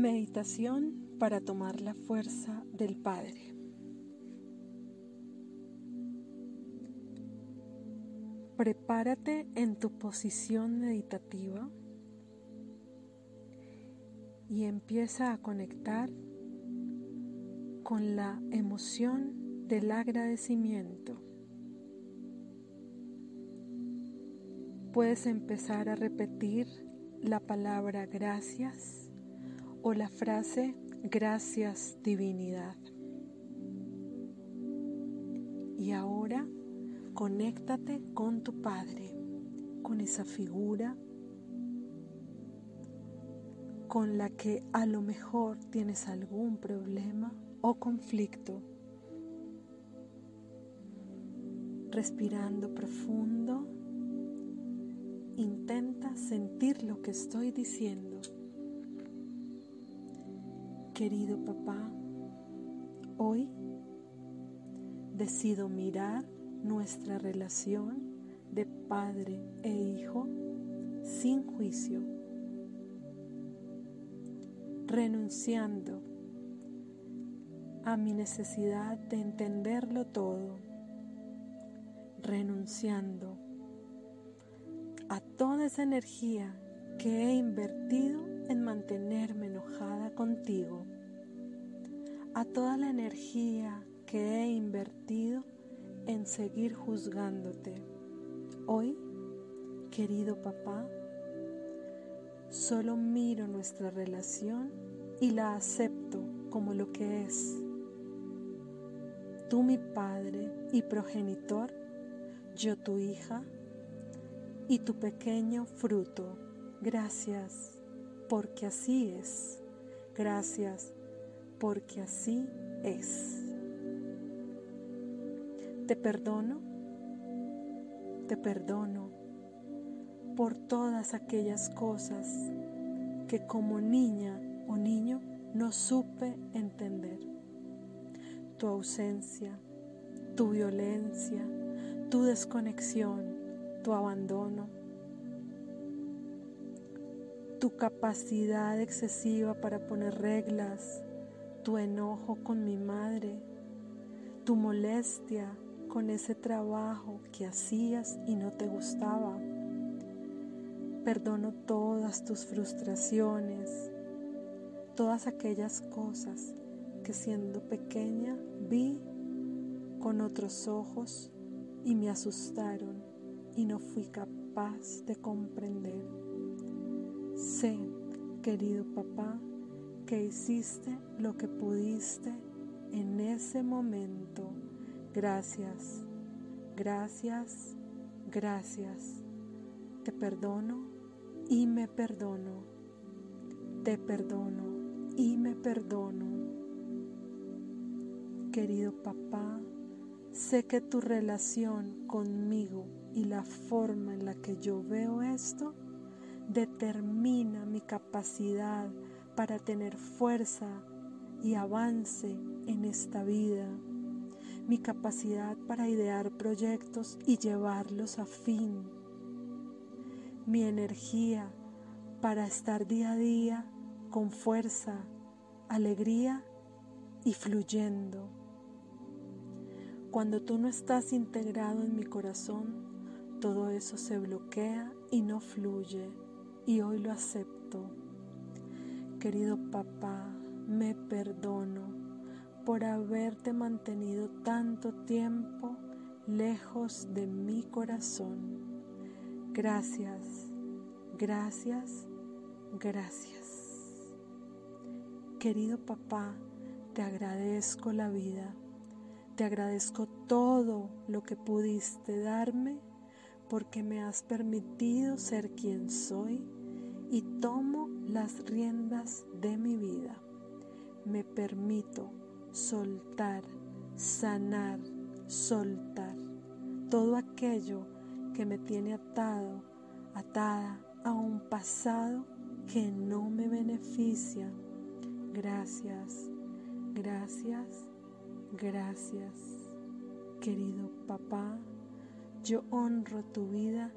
Meditación para tomar la fuerza del Padre. Prepárate en tu posición meditativa y empieza a conectar con la emoción del agradecimiento. Puedes empezar a repetir la palabra gracias o la frase gracias divinidad. Y ahora conéctate con tu Padre, con esa figura con la que a lo mejor tienes algún problema o conflicto. Respirando profundo, intenta sentir lo que estoy diciendo. Querido papá, hoy decido mirar nuestra relación de padre e hijo sin juicio, renunciando a mi necesidad de entenderlo todo, renunciando a toda esa energía que he invertido en mantenerme enojada contigo, a toda la energía que he invertido en seguir juzgándote. Hoy, querido papá, solo miro nuestra relación y la acepto como lo que es. Tú mi padre y progenitor, yo tu hija y tu pequeño fruto. Gracias porque así es. Gracias, porque así es. Te perdono, te perdono por todas aquellas cosas que como niña o niño no supe entender. Tu ausencia, tu violencia, tu desconexión, tu abandono tu capacidad excesiva para poner reglas, tu enojo con mi madre, tu molestia con ese trabajo que hacías y no te gustaba. Perdono todas tus frustraciones, todas aquellas cosas que siendo pequeña vi con otros ojos y me asustaron y no fui capaz de comprender. Sé, querido papá, que hiciste lo que pudiste en ese momento. Gracias, gracias, gracias. Te perdono y me perdono. Te perdono y me perdono. Querido papá, sé que tu relación conmigo y la forma en la que yo veo esto determina mi capacidad para tener fuerza y avance en esta vida, mi capacidad para idear proyectos y llevarlos a fin, mi energía para estar día a día con fuerza, alegría y fluyendo. Cuando tú no estás integrado en mi corazón, todo eso se bloquea y no fluye y hoy lo acepto. Querido papá, me perdono por haberte mantenido tanto tiempo lejos de mi corazón. Gracias, gracias, gracias. Querido papá, te agradezco la vida, te agradezco todo lo que pudiste darme porque me has permitido ser quien soy y tomo las riendas de mi vida. Me permito soltar, sanar, soltar todo aquello que me tiene atado, atada a un pasado que no me beneficia. Gracias, gracias, gracias. Querido papá, yo honro tu vida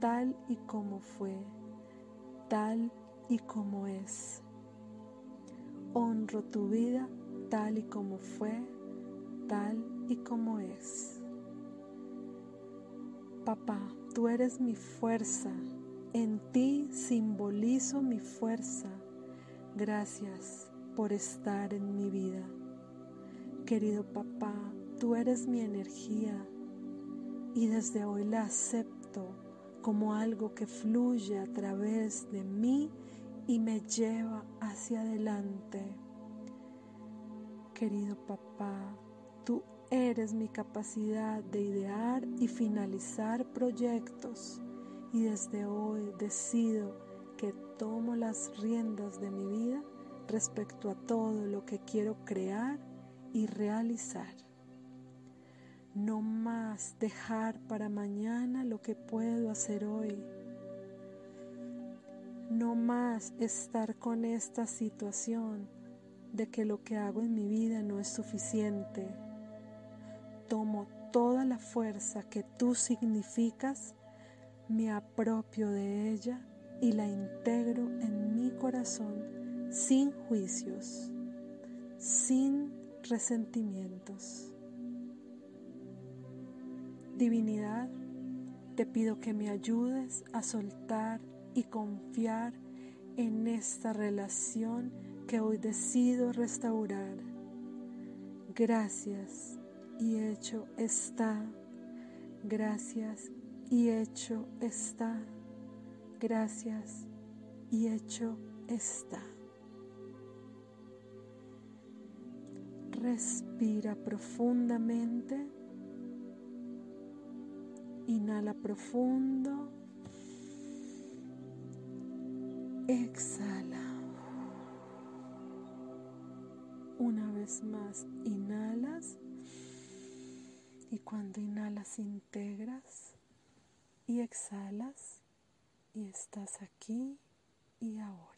tal y como fue, tal y como es. Honro tu vida tal y como fue, tal y como es. Papá, tú eres mi fuerza, en ti simbolizo mi fuerza. Gracias por estar en mi vida. Querido papá, tú eres mi energía y desde hoy la acepto como algo que fluye a través de mí y me lleva hacia adelante. Querido papá, tú eres mi capacidad de idear y finalizar proyectos y desde hoy decido que tomo las riendas de mi vida respecto a todo lo que quiero crear y realizar. No más dejar para mañana lo que puedo hacer hoy. No más estar con esta situación de que lo que hago en mi vida no es suficiente. Tomo toda la fuerza que tú significas, me apropio de ella y la integro en mi corazón sin juicios, sin resentimientos. Divinidad, te pido que me ayudes a soltar y confiar en esta relación que hoy decido restaurar. Gracias y hecho está. Gracias y hecho está. Gracias y hecho está. Respira profundamente. Inhala profundo. Exhala. Una vez más, inhalas. Y cuando inhalas, integras. Y exhalas. Y estás aquí y ahora.